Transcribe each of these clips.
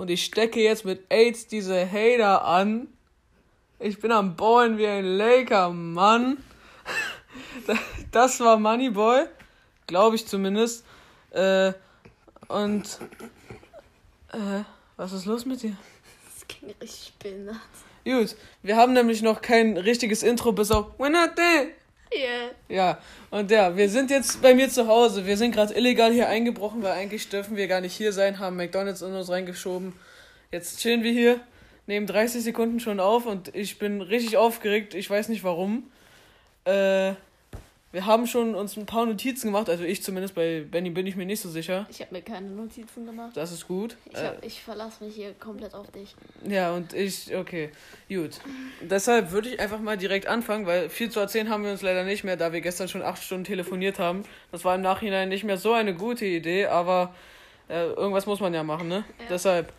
und ich stecke jetzt mit AIDS diese Hater an. Ich bin am Ballen wie ein Laker, Mann. Das war Moneyboy, glaube ich zumindest. Äh, und äh, was ist los mit dir? Das ging richtig behindert. Gut, wir haben nämlich noch kein richtiges Intro bis auf We're not there. Yeah. Ja, und ja, wir sind jetzt bei mir zu Hause. Wir sind gerade illegal hier eingebrochen, weil eigentlich dürfen wir gar nicht hier sein, haben McDonalds in uns reingeschoben. Jetzt chillen wir hier, nehmen 30 Sekunden schon auf und ich bin richtig aufgeregt. Ich weiß nicht warum. Äh, wir haben schon uns ein paar Notizen gemacht, also ich zumindest, bei Benny bin ich mir nicht so sicher. Ich habe mir keine Notizen gemacht. Das ist gut. Ich, hab, ich verlasse mich hier komplett auf dich. Ja, und ich, okay, gut. Deshalb würde ich einfach mal direkt anfangen, weil viel zu erzählen haben wir uns leider nicht mehr, da wir gestern schon acht Stunden telefoniert haben. Das war im Nachhinein nicht mehr so eine gute Idee, aber äh, irgendwas muss man ja machen, ne? Ja. Deshalb.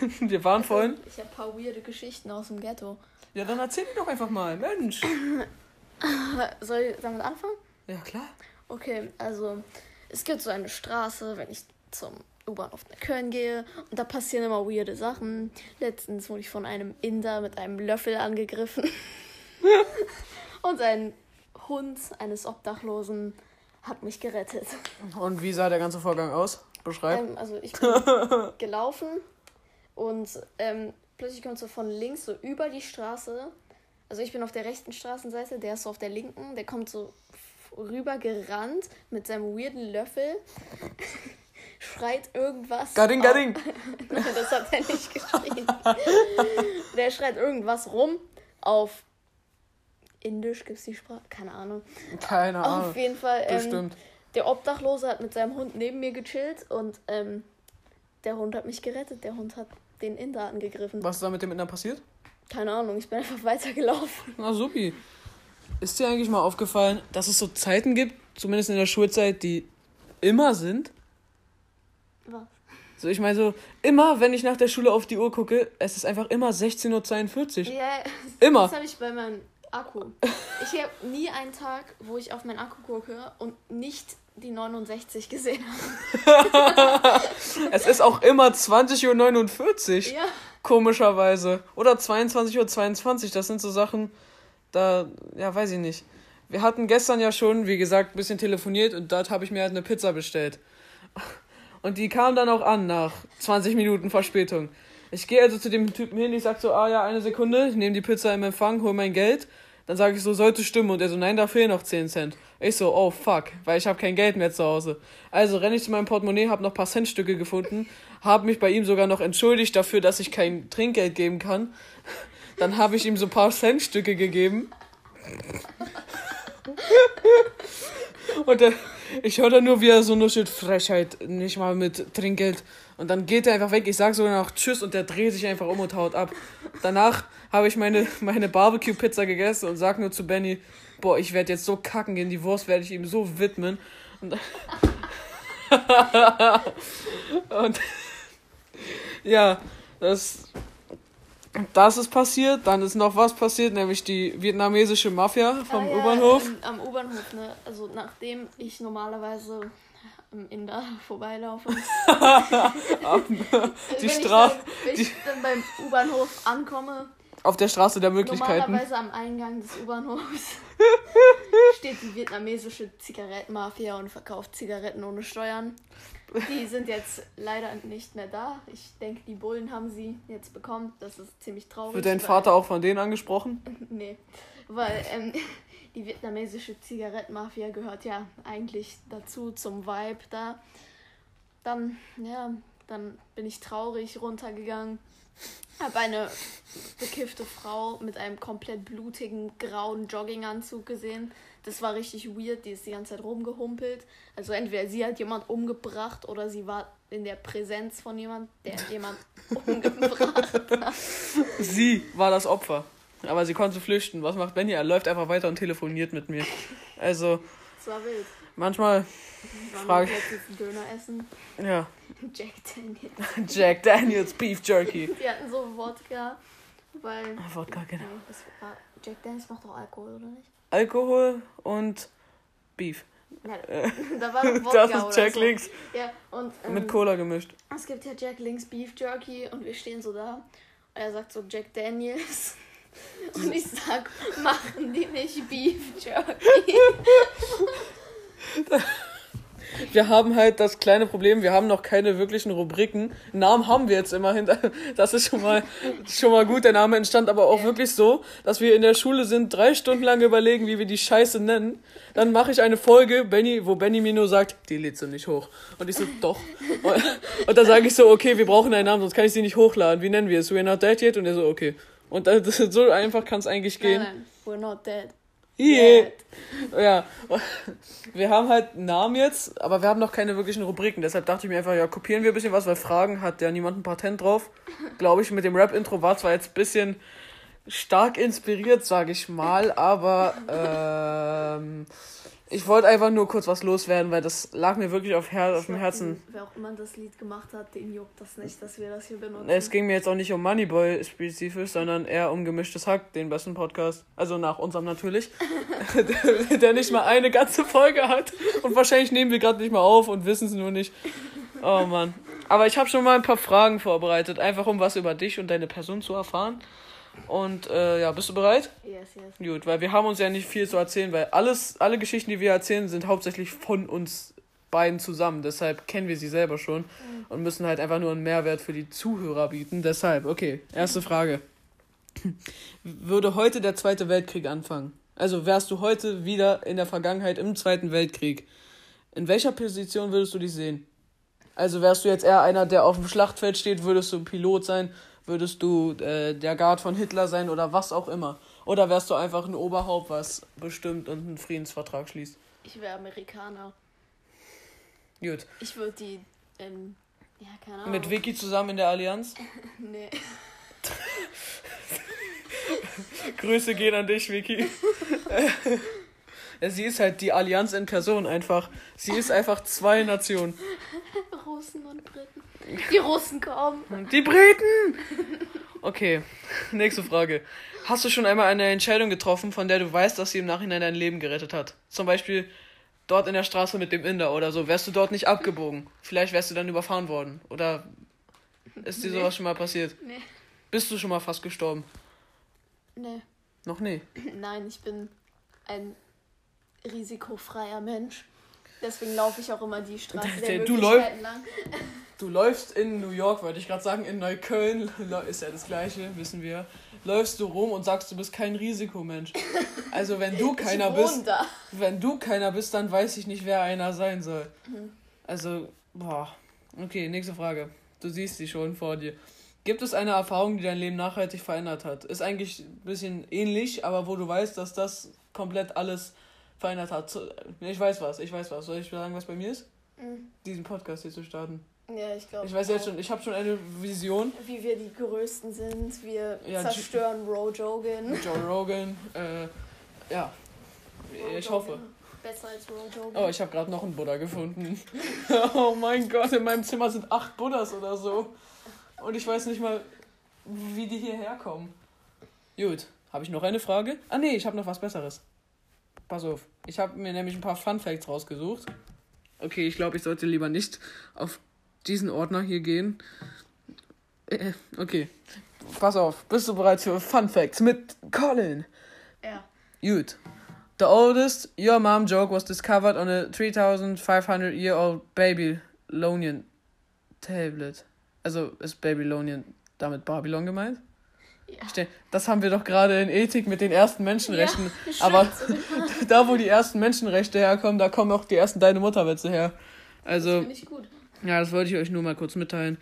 wir waren vorhin. Ich habe ein paar weirde Geschichten aus dem Ghetto. Ja, dann erzähl mir doch einfach mal, Mensch. Soll ich damit anfangen? Ja, klar. Okay, also es gibt so eine Straße, wenn ich zum U-Bahnhof nach Köln gehe und da passieren immer weirde Sachen. Letztens wurde ich von einem Inder mit einem Löffel angegriffen und ein Hund eines Obdachlosen hat mich gerettet. Und wie sah der ganze Vorgang aus? Beschreib. Ähm, also ich bin gelaufen und ähm, plötzlich kommt so von links so über die Straße. Also ich bin auf der rechten Straßenseite, der ist so auf der linken. Der kommt so rüber gerannt mit seinem weirden Löffel. schreit irgendwas. Gadding. Nein, das hat er nicht geschrien. der schreit irgendwas rum auf Indisch gibt's die Sprache, keine Ahnung. Keine Ahnung. Auf jeden Fall. Ähm, Bestimmt. der Obdachlose hat mit seinem Hund neben mir gechillt und ähm, der Hund hat mich gerettet. Der Hund hat den Inder angegriffen. Was ist da mit dem Inder passiert? Keine Ahnung, ich bin einfach weitergelaufen. Na supi. Ist dir eigentlich mal aufgefallen, dass es so Zeiten gibt, zumindest in der Schulzeit, die immer sind? Was? So, ich meine so, immer, wenn ich nach der Schule auf die Uhr gucke, es ist einfach immer 16.42 Uhr. Ja, Immer. das habe ich bei meinem Akku. Ich habe nie einen Tag, wo ich auf meinen Akku gucke und nicht die 69 gesehen habe. Es ist auch immer 20.49 Uhr. Ja. Komischerweise. Oder 22.22 Uhr. Das sind so Sachen, da, ja, weiß ich nicht. Wir hatten gestern ja schon, wie gesagt, ein bisschen telefoniert und dort habe ich mir halt eine Pizza bestellt. Und die kam dann auch an nach 20 Minuten Verspätung. Ich gehe also zu dem Typen hin, ich sag so, ah ja, eine Sekunde, ich nehme die Pizza im Empfang, hol mein Geld. Dann sage ich so, sollte stimmen. Und er so, nein, da fehlen noch 10 Cent. Ich so, oh fuck, weil ich habe kein Geld mehr zu Hause. Also renne ich zu meinem Portemonnaie, habe noch ein paar Centstücke gefunden, habe mich bei ihm sogar noch entschuldigt dafür, dass ich kein Trinkgeld geben kann. Dann habe ich ihm so ein paar Centstücke gegeben. Und er, ich höre dann nur, wie er so nuschelt, Frechheit, nicht mal mit Trinkgeld. Und dann geht er einfach weg. Ich sage sogar noch Tschüss und der dreht sich einfach um und haut ab. Danach habe ich meine, meine Barbecue-Pizza gegessen und sag nur zu Benny, boah, ich werde jetzt so kacken gehen, die Wurst werde ich ihm so widmen. Und, und ja, das, das ist passiert. Dann ist noch was passiert, nämlich die vietnamesische Mafia vom Ah ja, U-Bahnhof. ähm, am U-Bahnhof, ne? Also nachdem ich normalerweise am Inder vorbeilaufe. die Straße, wenn ich dann beim U-Bahnhof ankomme, auf der Straße der Möglichkeiten. normalerweise am Eingang des U-Bahnhofs steht die vietnamesische Zigarettenmafia und verkauft Zigaretten ohne Steuern. Die sind jetzt leider nicht mehr da. Ich denke, die Bullen haben sie jetzt bekommen. Das ist ziemlich traurig. Wird dein Vater auch von denen angesprochen? Nee, weil ähm, die vietnamesische Zigarettenmafia gehört ja eigentlich dazu, zum Vibe da. Dann, ja, dann bin ich traurig runtergegangen. Habe eine bekiffte Frau mit einem komplett blutigen grauen Jogginganzug gesehen. Das war richtig weird, die ist die ganze Zeit rumgehumpelt. Also entweder sie hat jemand umgebracht oder sie war in der Präsenz von jemand, der jemand umgebracht hat. Sie war das Opfer. Aber sie konnte flüchten. Was macht Benny? Er läuft einfach weiter und telefoniert mit mir. Also, Das war wild. Manchmal, Frage- einen Döner essen. ja. Jack Daniels. Jack Daniels Beef Jerky. Wir hatten so Wodka, weil. Wodka, genau. War, Jack Daniels macht doch Alkohol, oder nicht? Alkohol und Beef. da war Wodka Das ist Jack so. Links Ja, und ähm, mit Cola gemischt. es gibt ja Jack Links Beef Jerky und wir stehen so da. Und er sagt so Jack Daniels. Und ich sag, machen die nicht Beef Jerky? Wir haben halt das kleine Problem, wir haben noch keine wirklichen Rubriken. Namen haben wir jetzt immerhin. Das ist schon mal, schon mal gut. Der Name entstand aber auch wirklich so, dass wir in der Schule sind, drei Stunden lang überlegen, wie wir die Scheiße nennen. Dann mache ich eine Folge, Benny, wo Benny mir nur sagt, die lädst du nicht hoch. Und ich so, doch. Und, und dann sage ich so, okay, wir brauchen einen Namen, sonst kann ich sie nicht hochladen. Wie nennen wir es? We're not dead yet? Und er so, okay. Und das, so einfach kann es eigentlich Nein, gehen. nein, we're not dead. Yet. Ja, wir haben halt einen Namen jetzt, aber wir haben noch keine wirklichen Rubriken. Deshalb dachte ich mir einfach, ja, kopieren wir ein bisschen was, weil Fragen hat ja niemand ein Patent drauf. Glaube ich, mit dem Rap-Intro war zwar jetzt ein bisschen stark inspiriert, sage ich mal, aber ähm, ich wollte einfach nur kurz was loswerden, weil das lag mir wirklich auf, Her auf dem Herzen. Wer auch immer das Lied gemacht hat, den juckt das nicht, dass wir das hier benutzen. Es ging mir jetzt auch nicht um Moneyboy spezifisch, sondern eher um gemischtes Hack, den besten Podcast. Also nach unserem natürlich. der, der nicht mal eine ganze Folge hat. Und wahrscheinlich nehmen wir gerade nicht mal auf und wissen es nur nicht. Oh Mann. Aber ich habe schon mal ein paar Fragen vorbereitet, einfach um was über dich und deine Person zu erfahren. Und äh, ja, bist du bereit? Yes, yes. Gut, weil wir haben uns ja nicht viel zu erzählen, weil alles, alle Geschichten, die wir erzählen, sind hauptsächlich von uns beiden zusammen. Deshalb kennen wir sie selber schon und müssen halt einfach nur einen Mehrwert für die Zuhörer bieten. Deshalb, okay, erste Frage. Würde heute der Zweite Weltkrieg anfangen? Also wärst du heute wieder in der Vergangenheit im Zweiten Weltkrieg? In welcher Position würdest du dich sehen? Also wärst du jetzt eher einer, der auf dem Schlachtfeld steht, würdest du Pilot sein, würdest du äh, der Guard von Hitler sein oder was auch immer? Oder wärst du einfach ein Oberhaupt, was bestimmt und einen Friedensvertrag schließt? Ich wäre Amerikaner. Gut. Ich würde die, ähm, ja, keine Ahnung. Mit Vicky zusammen in der Allianz? Nee. Grüße gehen an dich, Vicky. Sie ist halt die Allianz in Person einfach. Sie ist einfach zwei Nationen. Russen und Briten. Die Russen kommen. Die Briten! Okay, nächste Frage. Hast du schon einmal eine Entscheidung getroffen, von der du weißt, dass sie im Nachhinein dein Leben gerettet hat? Zum Beispiel dort in der Straße mit dem Inder oder so. Wärst du dort nicht abgebogen? Vielleicht wärst du dann überfahren worden. Oder ist dir Nee. sowas schon mal passiert? Nee. Bist du schon mal fast gestorben? Nee. Noch nie. Nein, ich bin ein risikofreier Mensch. Deswegen laufe ich auch immer die Straße der Du Möglichkeiten lang. Du läufst in New York, wollte ich gerade sagen, in Neukölln, ist ja das gleiche, wissen wir. Läufst du rum und sagst, du bist kein Risikomensch. Also wenn du keiner bist, da. wenn du keiner bist, dann weiß ich nicht, wer einer sein soll. Also, boah. Okay, nächste Frage. Du siehst sie schon vor dir. Gibt es eine Erfahrung, die dein Leben nachhaltig verändert hat? Ist eigentlich ein bisschen ähnlich, aber wo du weißt, dass das komplett alles verändert hat. Zu- Ich weiß was, ich weiß was. Soll ich sagen, was bei mir ist? Mhm. Diesen Podcast hier zu starten. Ja, ich glaube. Ich weiß jetzt schon, ich habe schon eine Vision. Wie wir die Größten sind. Wir Ja, zerstören Rojogan. Joe Rogan, äh, ja. Ich hoffe. Besser als Rojogan. Oh, ich habe gerade noch einen Buddha gefunden. oh mein Gott, in meinem Zimmer sind acht Buddhas oder so. Und ich weiß nicht mal, wie die hierher kommen. Gut, habe ich noch eine Frage? Ah nee, ich habe noch was Besseres. Pass auf, ich habe mir nämlich ein paar Fun Facts rausgesucht. Okay, ich glaube, ich sollte lieber nicht auf diesen Ordner hier gehen. Äh, okay, pass auf, bist du bereit für Fun Facts mit Colin? Ja. Gut. The oldest your mom joke was discovered on a 3500 year old Babylonian tablet. Also ist Babylonian damit Babylon gemeint? Ja. Das haben wir doch gerade in Ethik mit den ersten Menschenrechten. Ja, Aber da, wo die ersten Menschenrechte herkommen, da kommen auch die ersten Deine Mutterwitze her. Also, Finde ich gut. Ja, das wollte ich euch nur mal kurz mitteilen.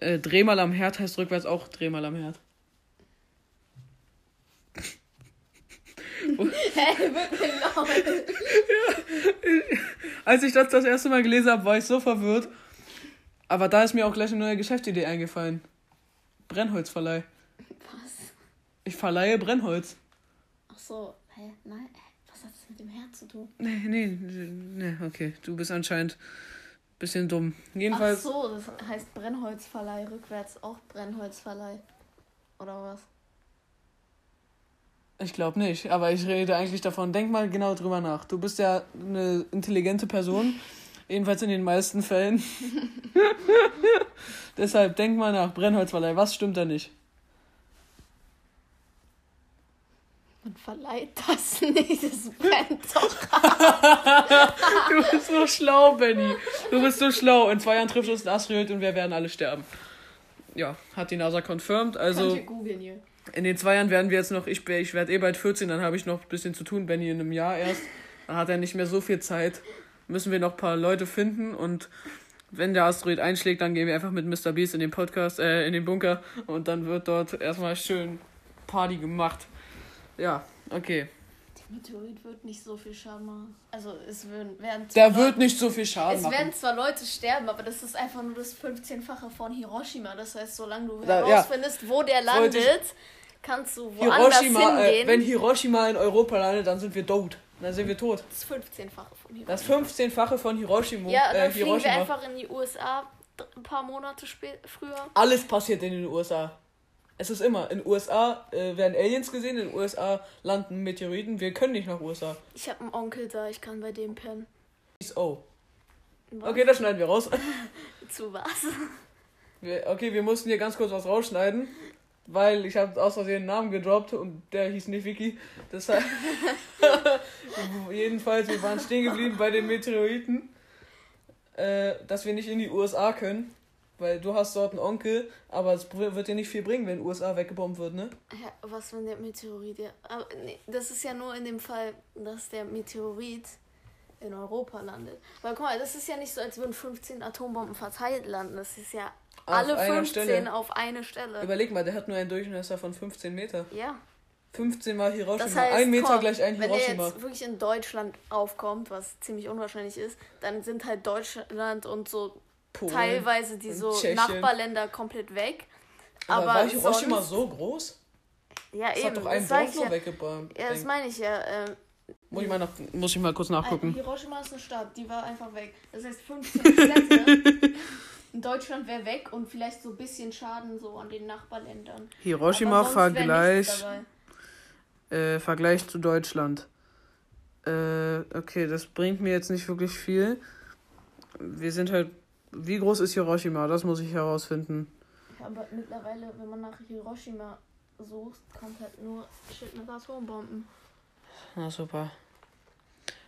Äh, Dreh mal am Herd heißt rückwärts auch Dreh mal am Herd. Hä, wird mir laut. Als ich das das erste Mal gelesen habe, war ich so verwirrt. Aber da ist mir auch gleich eine neue Geschäftsidee eingefallen. Brennholzverleih. Was? Ich verleihe Brennholz. Ach so. Hä? Nein. Was hat das mit dem Herz zu tun? Nee, nee, nee, okay. Du bist anscheinend ein bisschen dumm. Ach Jedenfalls, so, das heißt Brennholzverleih rückwärts auch Brennholzverleih. Oder was? Ich glaube nicht, aber ich rede eigentlich davon. Denk mal genau drüber nach. Du bist ja eine intelligente Person, jedenfalls in den meisten Fällen. Deshalb denk mal nach. Brennholzverleih, was stimmt da nicht? Man verleiht das nicht, das brennt doch. du bist so schlau, Benny. Du bist so schlau. In zwei Jahren trifft uns ein Asteroid und wir werden alle sterben. Ja, hat die NASA confirmed. Also. In den zwei Jahren werden wir jetzt noch, ich, ich werde eh bald 14, dann habe ich noch ein bisschen zu tun, Benny in einem Jahr erst. Dann hat er nicht mehr so viel Zeit. Müssen wir noch ein paar Leute finden und wenn der Asteroid einschlägt, dann gehen wir einfach mit Mr. Beast in den Podcast, äh, in den Bunker und dann wird dort erstmal schön Party gemacht. Ja, okay. Der Meteorit wird nicht so viel Schaden machen. Also es werden, werden Der zwar- wird nicht so viel Schaden Es machen. werden zwar Leute sterben, aber das ist einfach nur das 15-fache von Hiroshima. Das heißt, solange du Da- ja. herausfindest, wo der ich- landet, kannst du woanders Hiroshima, äh, hingehen. wenn Hiroshima in Europa landet, dann sind wir tot. Dann sind wir tot. das 15-fache von Hiroshima. Das 15-fache von Hiroshima. ja, dann äh, fliegen wir einfach in die USA ein paar Monate früher. Alles passiert in den USA. Es ist immer, in den USA äh, werden Aliens gesehen, in den USA landen Meteoriten. Wir können nicht nach USA. Ich habe einen Onkel da, ich kann bei dem pennen. Oh. Was? Okay, das schneiden wir raus. Zu was? Wir, okay, wir mussten hier ganz kurz was rausschneiden, weil ich habe aus Versehen einen Namen gedroppt und der hieß nicht Vicky. Deshalb. Jedenfalls, wir waren stehen geblieben bei den Meteoriten, äh, dass wir nicht in die USA können, weil du hast dort einen Onkel, aber es wird dir nicht viel bringen, wenn USA weggebombt wird, ne? Ja, was, wenn der Meteorit. Ja, aber nee, das ist ja nur in dem Fall, dass der Meteorit in Europa landet. Weil guck mal, das ist ja nicht so, als würden 15 Atombomben verteilt landen. Das ist ja Auf alle einer 15 Stelle. auf eine Stelle. Überleg mal, der hat nur einen Durchmesser von 15 Meter. ja. 15 mal Hiroshima. Das heißt, ein Meter komm, gleich ein wenn der Hiroshima. jetzt wirklich in Deutschland aufkommt, was ziemlich unwahrscheinlich ist, dann sind halt Deutschland und so Polen teilweise die so Tschechien. Nachbarländer komplett weg. Aber, Aber, war Hiroshima sonst, so groß? Ja, Das eben. hat doch ein das sag Dorf ich nur ja. weggebombt. ja, das meine ich ja. Ähm, muss, ich mal nach, muss ich mal kurz nachgucken. Hiroshima ist eine Stadt, die war einfach weg. Das heißt 15 Städte in Deutschland wäre weg und vielleicht so ein bisschen Schaden so an den Nachbarländern. Hiroshima Vergleich, äh, Vergleich zu Deutschland. Äh, okay, das bringt mir jetzt nicht wirklich viel. Wir sind halt. Wie groß ist Hiroshima? Das muss ich herausfinden. Ja, aber mittlerweile, wenn man nach Hiroshima sucht, kommt halt nur Shit mit Atombomben. Na super.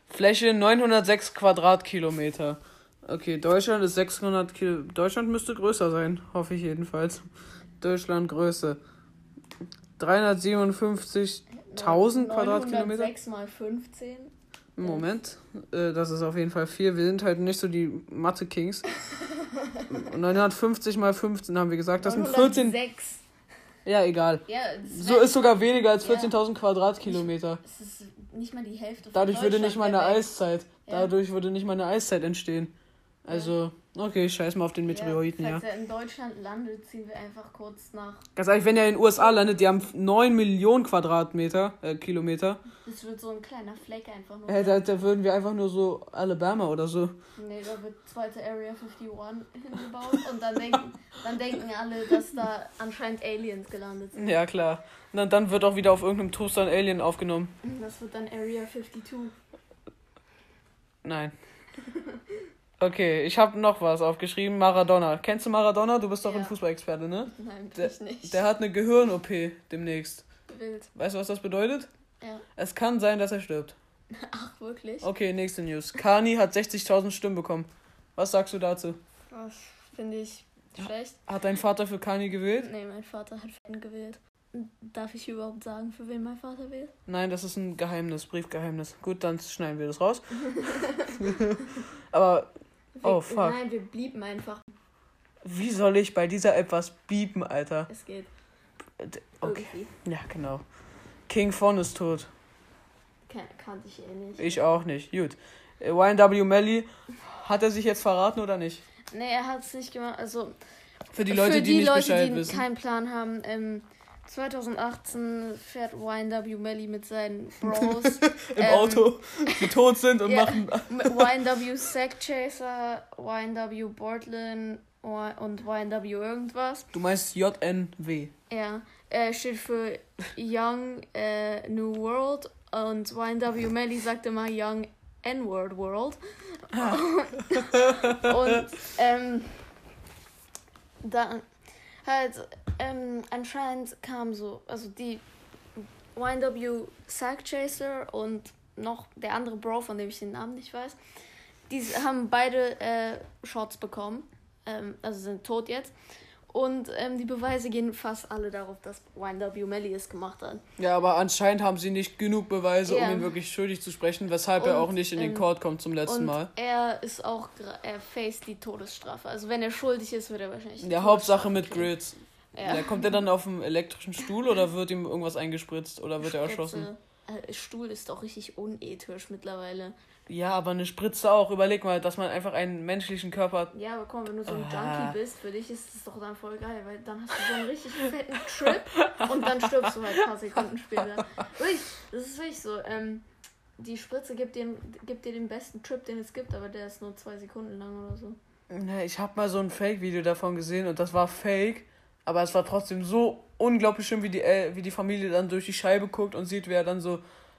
Fläche 906 Quadratkilometer. Okay, Deutschland ist 600 Kilo. Deutschland müsste größer sein, hoffe ich jedenfalls. Deutschland Größe. 357.000 Quadratkilometer. 6 mal 15. Moment, äh, das ist auf jeden Fall viel. Wir sind halt nicht so die Mathe-Kings. Und 950 mal 15 haben wir gesagt. Das sind 14. 906. Ja, egal. Ja, das So ist sogar weniger als Ja. 14.000 Quadratkilometer. Es ist nicht mal die Hälfte von Dadurch würde nicht mal Deutschland eine wär weg. Eiszeit. Ja. Dadurch würde nicht mal eine Eiszeit entstehen. Also, okay, scheiß mal auf den Meteoriten, ja. Falls er in Deutschland landet, ziehen wir einfach kurz nach. Ganz ehrlich, wenn er in den USA landet, die haben 9 Millionen Quadratmeter, äh, Kilometer. Das wird so ein kleiner Fleck einfach nur. Äh, da, da würden wir einfach nur so Alabama oder so. Nee, da wird zweite Area 51 hingebaut und dann denken, dann denken alle, dass da anscheinend Aliens gelandet sind. Ja, klar. Und dann, dann wird auch wieder auf irgendeinem Toaster ein Alien aufgenommen. Das wird dann Area 52. Nein. Okay, ich habe noch was aufgeschrieben. Maradona. Kennst du Maradona? Du bist doch Ja. ein Fußballexperte, ne? Nein, bin Der- ich nicht. Der hat eine Gehirn-OP demnächst. Wild. Weißt du, was das bedeutet? Ja. Es kann sein, dass er stirbt. Ach, wirklich? Okay, nächste News. Kani hat 60.000 Stimmen bekommen. Was sagst du dazu? Das finde ich schlecht. Hat dein Vater für Kani gewählt? Nee, mein Vater hat Fan gewählt. Darf ich überhaupt sagen, für wen mein Vater wählt? Nein, das ist ein Geheimnis, Briefgeheimnis. Gut, dann schneiden wir das raus. Aber Oh, Wir- fuck. Nein, wir blieben einfach. wie soll ich bei dieser App was biepen, Alter? Es geht. Okay. Irgendwie. Ja, genau. King Von ist tot. Kan kannte ich eh nicht. Ich auch nicht. Gut. Äh, YNW Melly, hat er sich jetzt verraten oder nicht? Nee, er hat es nicht gemacht. Also, Für die Leute, für die, die nicht Leute, Bescheid die wissen. keinen Plan haben, ähm, 2018 fährt YNW Melly mit seinen Bros im ähm, Auto, die tot sind und ja, machen. YNW Sack Chaser, YNW Portland und YNW irgendwas. Du meinst JNW? Ja, äh, steht für Young äh, New World und YNW Melly sagt immer Young N-Word World. Ah. und ähm, dann halt ähm, anscheinend kam so, also die YNW Sack Chaser und noch der andere Bro, von dem ich den Namen nicht weiß, die haben beide äh, Shots bekommen, ähm, also sind tot jetzt. Und ähm, die Beweise gehen fast alle darauf, dass YNW Melly es gemacht hat. Ja, aber anscheinend haben sie nicht genug Beweise, ja. um ihn wirklich schuldig zu sprechen, weshalb und, er auch nicht in den ähm, Court kommt zum letzten und Mal. Er ist auch, er faced die Todesstrafe. Also wenn er schuldig ist, wird er wahrscheinlich. Ja, Hauptsache mit Grids. Ja. ja. Kommt er dann auf dem elektrischen Stuhl oder wird ihm irgendwas eingespritzt oder wird Spritze. er erschossen? Äh, Stuhl ist doch richtig unethisch mittlerweile. Ja, aber eine Spritze auch. Überleg mal, dass man einfach einen menschlichen Körper hat. Ja, aber komm, wenn du so ein ah. Junkie bist, für dich ist das doch dann voll geil, weil dann hast du so einen richtig fetten Trip und dann stirbst du halt ein paar Sekunden später. Wirklich, das ist wirklich so. Ähm, die Spritze gibt dir, gibt dir den besten Trip, den es gibt, aber der ist nur zwei Sekunden lang oder so. Ne, ich habe mal so ein Fake-Video davon gesehen und das war fake, aber es war trotzdem so unglaublich schön, wie die, wie die Familie dann durch die Scheibe guckt und sieht, wer dann so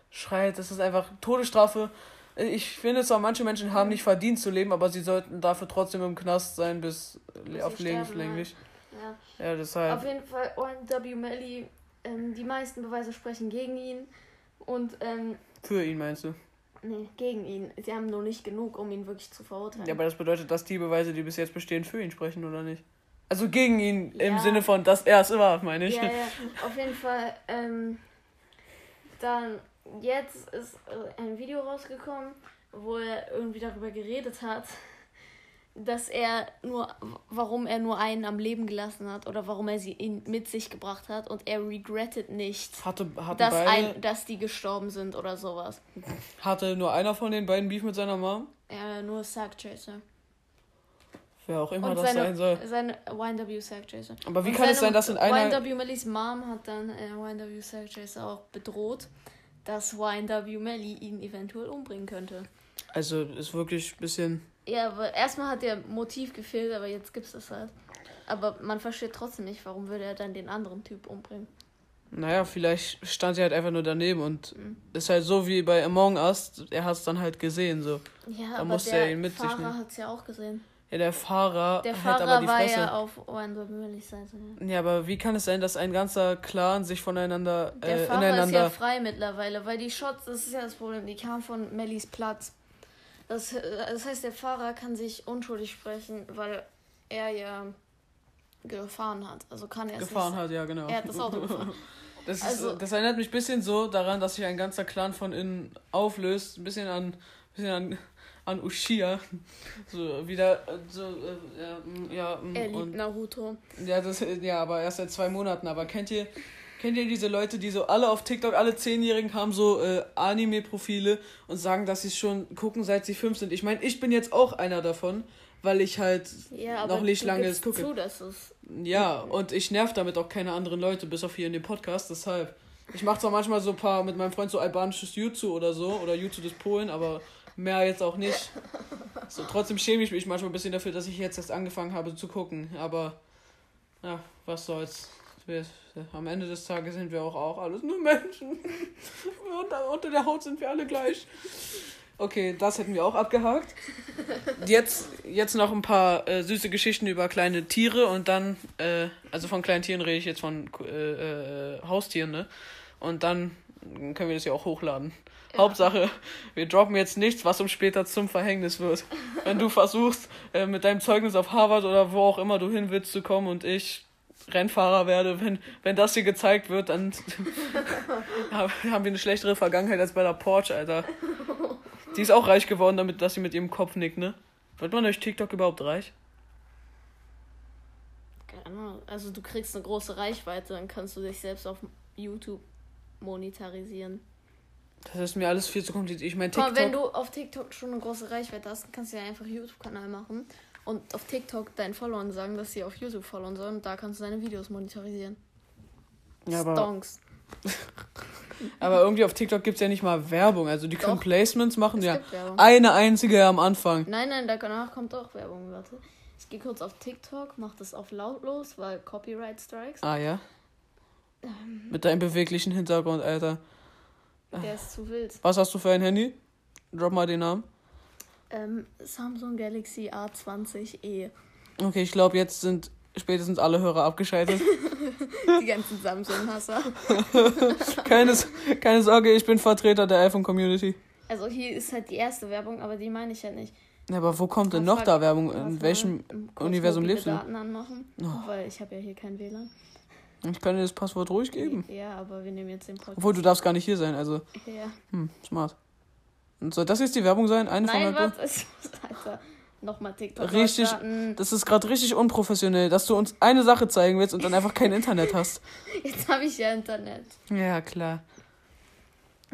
schreit. Das ist einfach Todesstrafe ich finde zwar, manche Menschen haben nicht verdient zu leben, aber sie sollten dafür trotzdem im Knast sein, bis, bis auf lebenslänglich. Ja. ja, deshalb. Auf jeden Fall, O.W. Melly, ähm, die meisten Beweise sprechen gegen ihn. Und, ähm, Für ihn meinst du? Nee, gegen ihn. Sie haben nur nicht genug, um ihn wirklich zu verurteilen. Ja, aber das bedeutet, dass die Beweise, die bis jetzt bestehen, für ihn sprechen, oder nicht? Also gegen ihn ja. im Sinne von, dass er es war, meine ich. Ja, ja, auf jeden Fall. Ähm, dann jetzt ist äh, ein Video rausgekommen, wo er irgendwie darüber geredet hat, dass er nur, warum er nur einen am Leben gelassen hat oder warum er sie in, mit sich gebracht hat und er regrettet nicht, hatte, dass, ein, dass die gestorben sind oder sowas. Hatte nur einer von den beiden Beef mit seiner Mom? Ja, nur Sack Chaser. Wer auch immer und das seine, sein soll. Seine YNW Sack Chaser. Aber wie und kann es sein, dass in einer. YNW Mellys Mom hat dann äh, YNW Sack Chaser auch bedroht dass YNW Melly ihn eventuell umbringen könnte. Also ist wirklich ein bisschen. Ja, aber erstmal hat der Motiv gefehlt, aber jetzt gibt's das halt. Aber man versteht trotzdem nicht, warum würde er dann den anderen Typ umbringen. Naja, vielleicht stand sie halt einfach nur daneben und mhm. ist halt so wie bei Among Us, er hat es dann halt gesehen, so. Ja, da aber musste der er ihn mit Fahrer hat es ja auch gesehen. Ja, der Fahrer. Der Fahrer aber die war Fresse. ja auf Ohrendorf-Müllichs Seite. Ja. aber wie kann es sein, dass ein ganzer Clan sich voneinander äh, Der Fahrer ineinander... ist ja frei mittlerweile, weil die Shots, das ist ja das Problem, die kamen von Mellies Platz. Das, das heißt, der Fahrer kann sich unschuldig sprechen, weil er ja gefahren hat. Also kann er Gefahren nicht. hat, ja, genau. Er hat das Auto gefahren. Das, ist, also, das erinnert mich ein bisschen so daran, dass sich ein ganzer Clan von innen auflöst. Ein bisschen an, ein bisschen an an Ushia. So, wieder, so, äh, ja, mm, ja. Mm, er liebt und, Naruto. Ja, das, ja, aber erst seit zwei Monaten. Aber kennt ihr, kennt ihr diese Leute, die so alle auf TikTok, alle Zehnjährigen haben so äh, Anime-Profile und sagen, dass sie schon gucken, seit sie fünf sind? Ich meine, ich bin jetzt auch einer davon, weil ich halt ja, noch nicht lange es gucke. Zu, dass es ja, und ich nerv damit auch keine anderen Leute, bis auf hier in dem Podcast, deshalb. Ich mache zwar manchmal so ein paar mit meinem Freund so albanisches YouTube oder so, oder YouTube des Polen, aber mehr jetzt auch nicht. So, trotzdem schäme ich mich manchmal ein bisschen dafür, dass ich jetzt erst angefangen habe zu gucken. Aber ja, was soll's. Wir, am Ende des Tages sind wir auch, auch alles nur Menschen. unter, unter der Haut sind wir alle gleich. Okay, das hätten wir auch abgehakt. Jetzt, jetzt noch ein paar äh, süße Geschichten über kleine Tiere und dann, äh, also von kleinen Tieren rede ich jetzt von äh, äh Haustieren, ne? Und dann können wir das ja auch hochladen. Hauptsache, wir droppen jetzt nichts, was uns später zum Verhängnis wird. Wenn du versuchst, äh, mit deinem Zeugnis auf Harvard oder wo auch immer du hin willst zu kommen und ich Rennfahrer werde, wenn, wenn das hier gezeigt wird, dann haben wir eine schlechtere Vergangenheit als bei der Porsche, Alter. Die ist auch reich geworden, damit, dass sie mit ihrem Kopf nickt, ne? Wird man durch TikTok überhaupt reich? Keine Ahnung. Also du kriegst eine große Reichweite, dann kannst du dich selbst auf YouTube monetarisieren. Das ist mir alles viel zu kompliziert. Ich meine, TikTok. Aber wenn du auf TikTok schon eine große Reichweite hast, kannst du ja einfach YouTube-Kanal machen und auf TikTok deinen Followern sagen, dass sie auf YouTube followen sollen und da kannst du deine Videos monetarisieren. Ja, aber, Stonks. aber irgendwie auf TikTok gibt es ja nicht mal Werbung. Also die können Doch. Placements machen, Es ja. Eine einzige am Anfang. Nein, nein, danach kommt auch Werbung. Warte. Ich gehe kurz auf TikTok, mach das auf lautlos, weil Copyright Strikes. Ah ja. Ähm. Mit deinem beweglichen Hintergrund, Alter. Der ist zu wild. Was hast du für ein Handy? Drop mal den Namen. Ähm, Samsung Galaxy A20e. Okay, ich glaube, jetzt sind spätestens alle Hörer abgeschaltet. Die ganzen Samsung-Hasser. keine, keine Sorge, ich bin Vertreter der iPhone-Community. Also hier ist halt die erste Werbung, aber die meine ich halt nicht. Ja, aber wo kommt denn noch da Werbung? In welchem Universum lebst du? Daten anmachen, Oh. weil ich habe ja hier kein WLAN. Ich kann dir das Passwort ruhig geben. Ja, aber wir nehmen jetzt den Podcast. Obwohl, du darfst gar nicht hier sein, also, Ja. hm, smart. Und soll das jetzt die Werbung sein? Eine von Nein, Bull? was ist Alter, nochmal TikTok. Richtig, starten. das ist gerade richtig unprofessionell, dass du uns eine Sache zeigen willst und dann einfach kein Internet hast. Jetzt habe ich ja Internet. Ja, klar.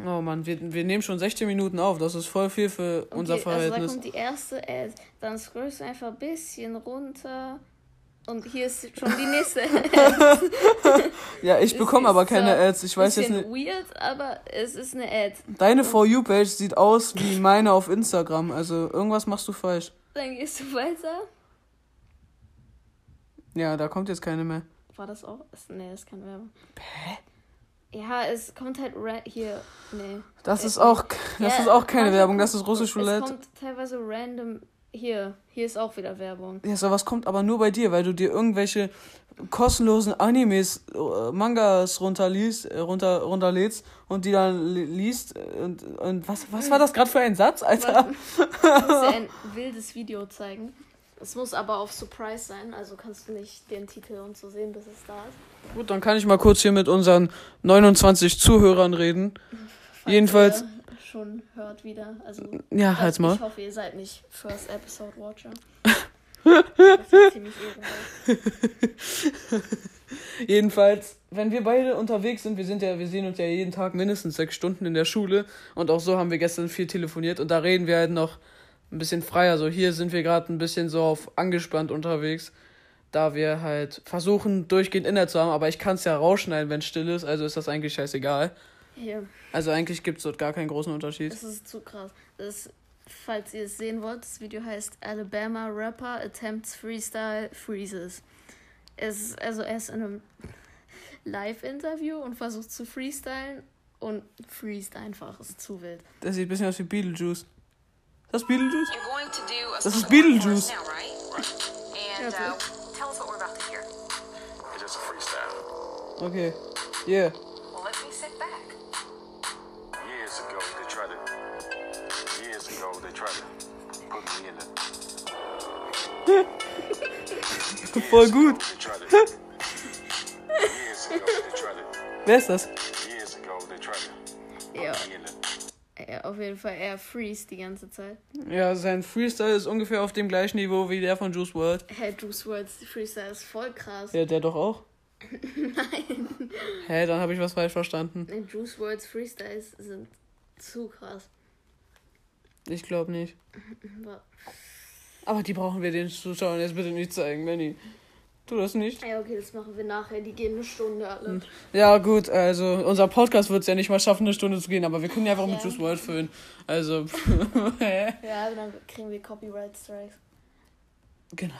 Oh Mann, wir, wir nehmen schon 16 Minuten auf. Das ist voll viel für unser Okay, also da Verhältnis. kommt die erste Ad. Dann scrollst du einfach ein bisschen runter. Und hier ist schon die nächste Ad. ja, ich Es bekomme aber keine so Ads. Ich weiß jetzt nicht. weird, aber es ist eine Ad. Deine For You-Page sieht aus wie meine auf Instagram. Also irgendwas machst du falsch. Dann gehst du weiter. Ja, da kommt jetzt keine mehr. War das auch? Nee, das ist keine Werbung. Hä? Ja, es kommt halt hier. Nee. Das ist auch, das ja, ist auch keine Werbung. Das ist russisch Es Roulette. kommt teilweise random. Hier, hier ist auch wieder Werbung. Ja, sowas kommt aber nur bei dir, weil du dir irgendwelche kostenlosen Animes, äh, Mangas runterliest, äh, runter, runterlädst und die dann li- liest. Und, und was, was war das gerade für ein Satz, Alter? Ich muss dir ein wildes Video zeigen. Es muss aber auf Surprise sein, also kannst du nicht den Titel und so sehen, bis es da ist. Gut, dann kann ich mal kurz hier mit unseren 29 Zuhörern reden. Falls Jedenfalls- schon hört wieder. Also, Ja, halt's mal. Ich hoffe, ihr seid nicht First Episode Watcher. Jedenfalls, wenn wir beide unterwegs sind, wir sind ja, wir sehen uns ja jeden Tag mindestens sechs Stunden in der Schule und auch so haben wir gestern viel telefoniert und da reden wir halt noch ein bisschen freier. So hier sind wir gerade ein bisschen so auf angespannt unterwegs, da wir halt versuchen durchgehend Inhalt zu haben, aber ich kann es ja rausschneiden, wenn still ist, also ist das eigentlich scheißegal. Hier, Also eigentlich gibt es dort gar keinen großen Unterschied. das ist zu krass. Das ist, falls ihr es sehen wollt, das Video heißt Alabama Rapper Attempts Freestyle Freezes. Es ist, also er ist in einem Live-Interview und versucht zu freestylen und freest einfach. Ist zu wild. Das sieht ein bisschen aus wie Beetlejuice. Ist das Beetlejuice? You're going to do a This is song for us Beetlejuice. now, right? And Yeah, uh, tell us tried to. Wer ist das? Ja, ja, auf jeden Fall, er freest die ganze Zeit. Ja, sein Freestyle ist ungefähr auf dem gleichen Niveau wie der von Juice WRLD. Hey, Juice WRLD's Freestyle ist voll krass. Ja, der doch auch. Nein. Hä, dann habe ich was falsch verstanden. Juice WRLD's Freestyles sind zu krass. Ich glaube nicht. Aber- Aber die brauchen wir den Zuschauern jetzt bitte nicht zeigen, Benny. Tu das nicht. Ja, okay, das machen wir nachher. Die gehen eine Stunde alle. Ja, gut, also unser Podcast wird es ja nicht mal schaffen, eine Stunde zu gehen, aber wir können ja einfach mit Ja. Juice WRLD füllen. Also? Ja, dann kriegen wir Copyright Strikes. genau.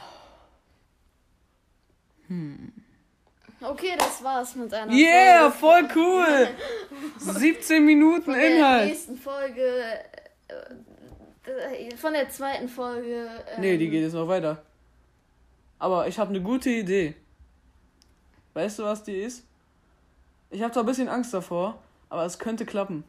Okay, das war's mit einer Yeah, Folge. voll cool. 17 Minuten Von der Inhalt. nächsten Folge. Äh, von der zweiten Folge. Ähm, Nee, die geht jetzt noch weiter. Aber ich habe eine gute Idee. Weißt du, was die ist? Ich habe zwar ein bisschen Angst davor, aber es könnte klappen.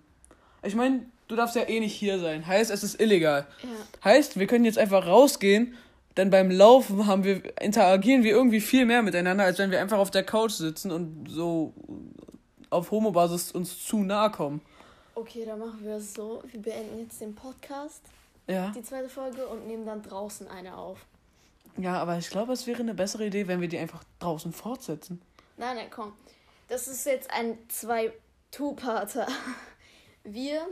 Ich meine, du darfst ja eh nicht hier sein. Heißt, es ist illegal. Ja. Heißt, wir können jetzt einfach rausgehen, denn beim Laufen haben wir, interagieren wir irgendwie viel mehr miteinander, als wenn wir einfach auf der Couch sitzen und so auf Homo-Basis uns zu nahe kommen. Okay, dann machen wir es so. Wir beenden jetzt den Podcast, Ja. die zweite Folge, und nehmen dann draußen eine auf. Ja, aber ich glaube, es wäre eine bessere Idee, wenn wir die einfach draußen fortsetzen. Nein, nein, komm. Das ist jetzt ein zwei-Two-Parter. Wir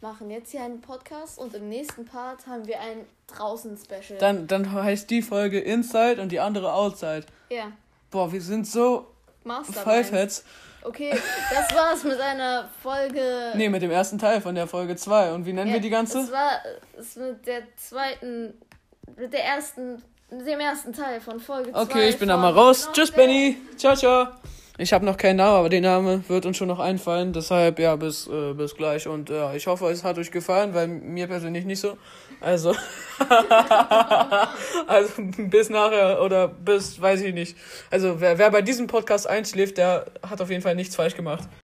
machen jetzt hier einen Podcast und im nächsten Part haben wir ein Draußen-Special. Dann, dann heißt die Folge Inside und die andere Outside. Ja, Boah, wir sind so Mastermind. Okay, das war's mit einer Folge. Nee, mit dem ersten Teil von der Folge 2. Und wie nennen wir die ganze? Das war es mit der zweiten, mit der ersten, mit dem ersten Teil von Folge 2. Okay, ich bin dann mal raus. Tschüss, Benny. Ciao, ciao. Ich habe noch keinen Namen, aber der Name wird uns schon noch einfallen. Deshalb, ja, bis, äh, bis gleich. Und ja, ich hoffe, es hat euch gefallen, weil mir persönlich nicht so. Also, also bis nachher oder bis, weiß ich nicht. Also, wer, wer bei diesem Podcast einschläft, der hat auf jeden Fall nichts falsch gemacht.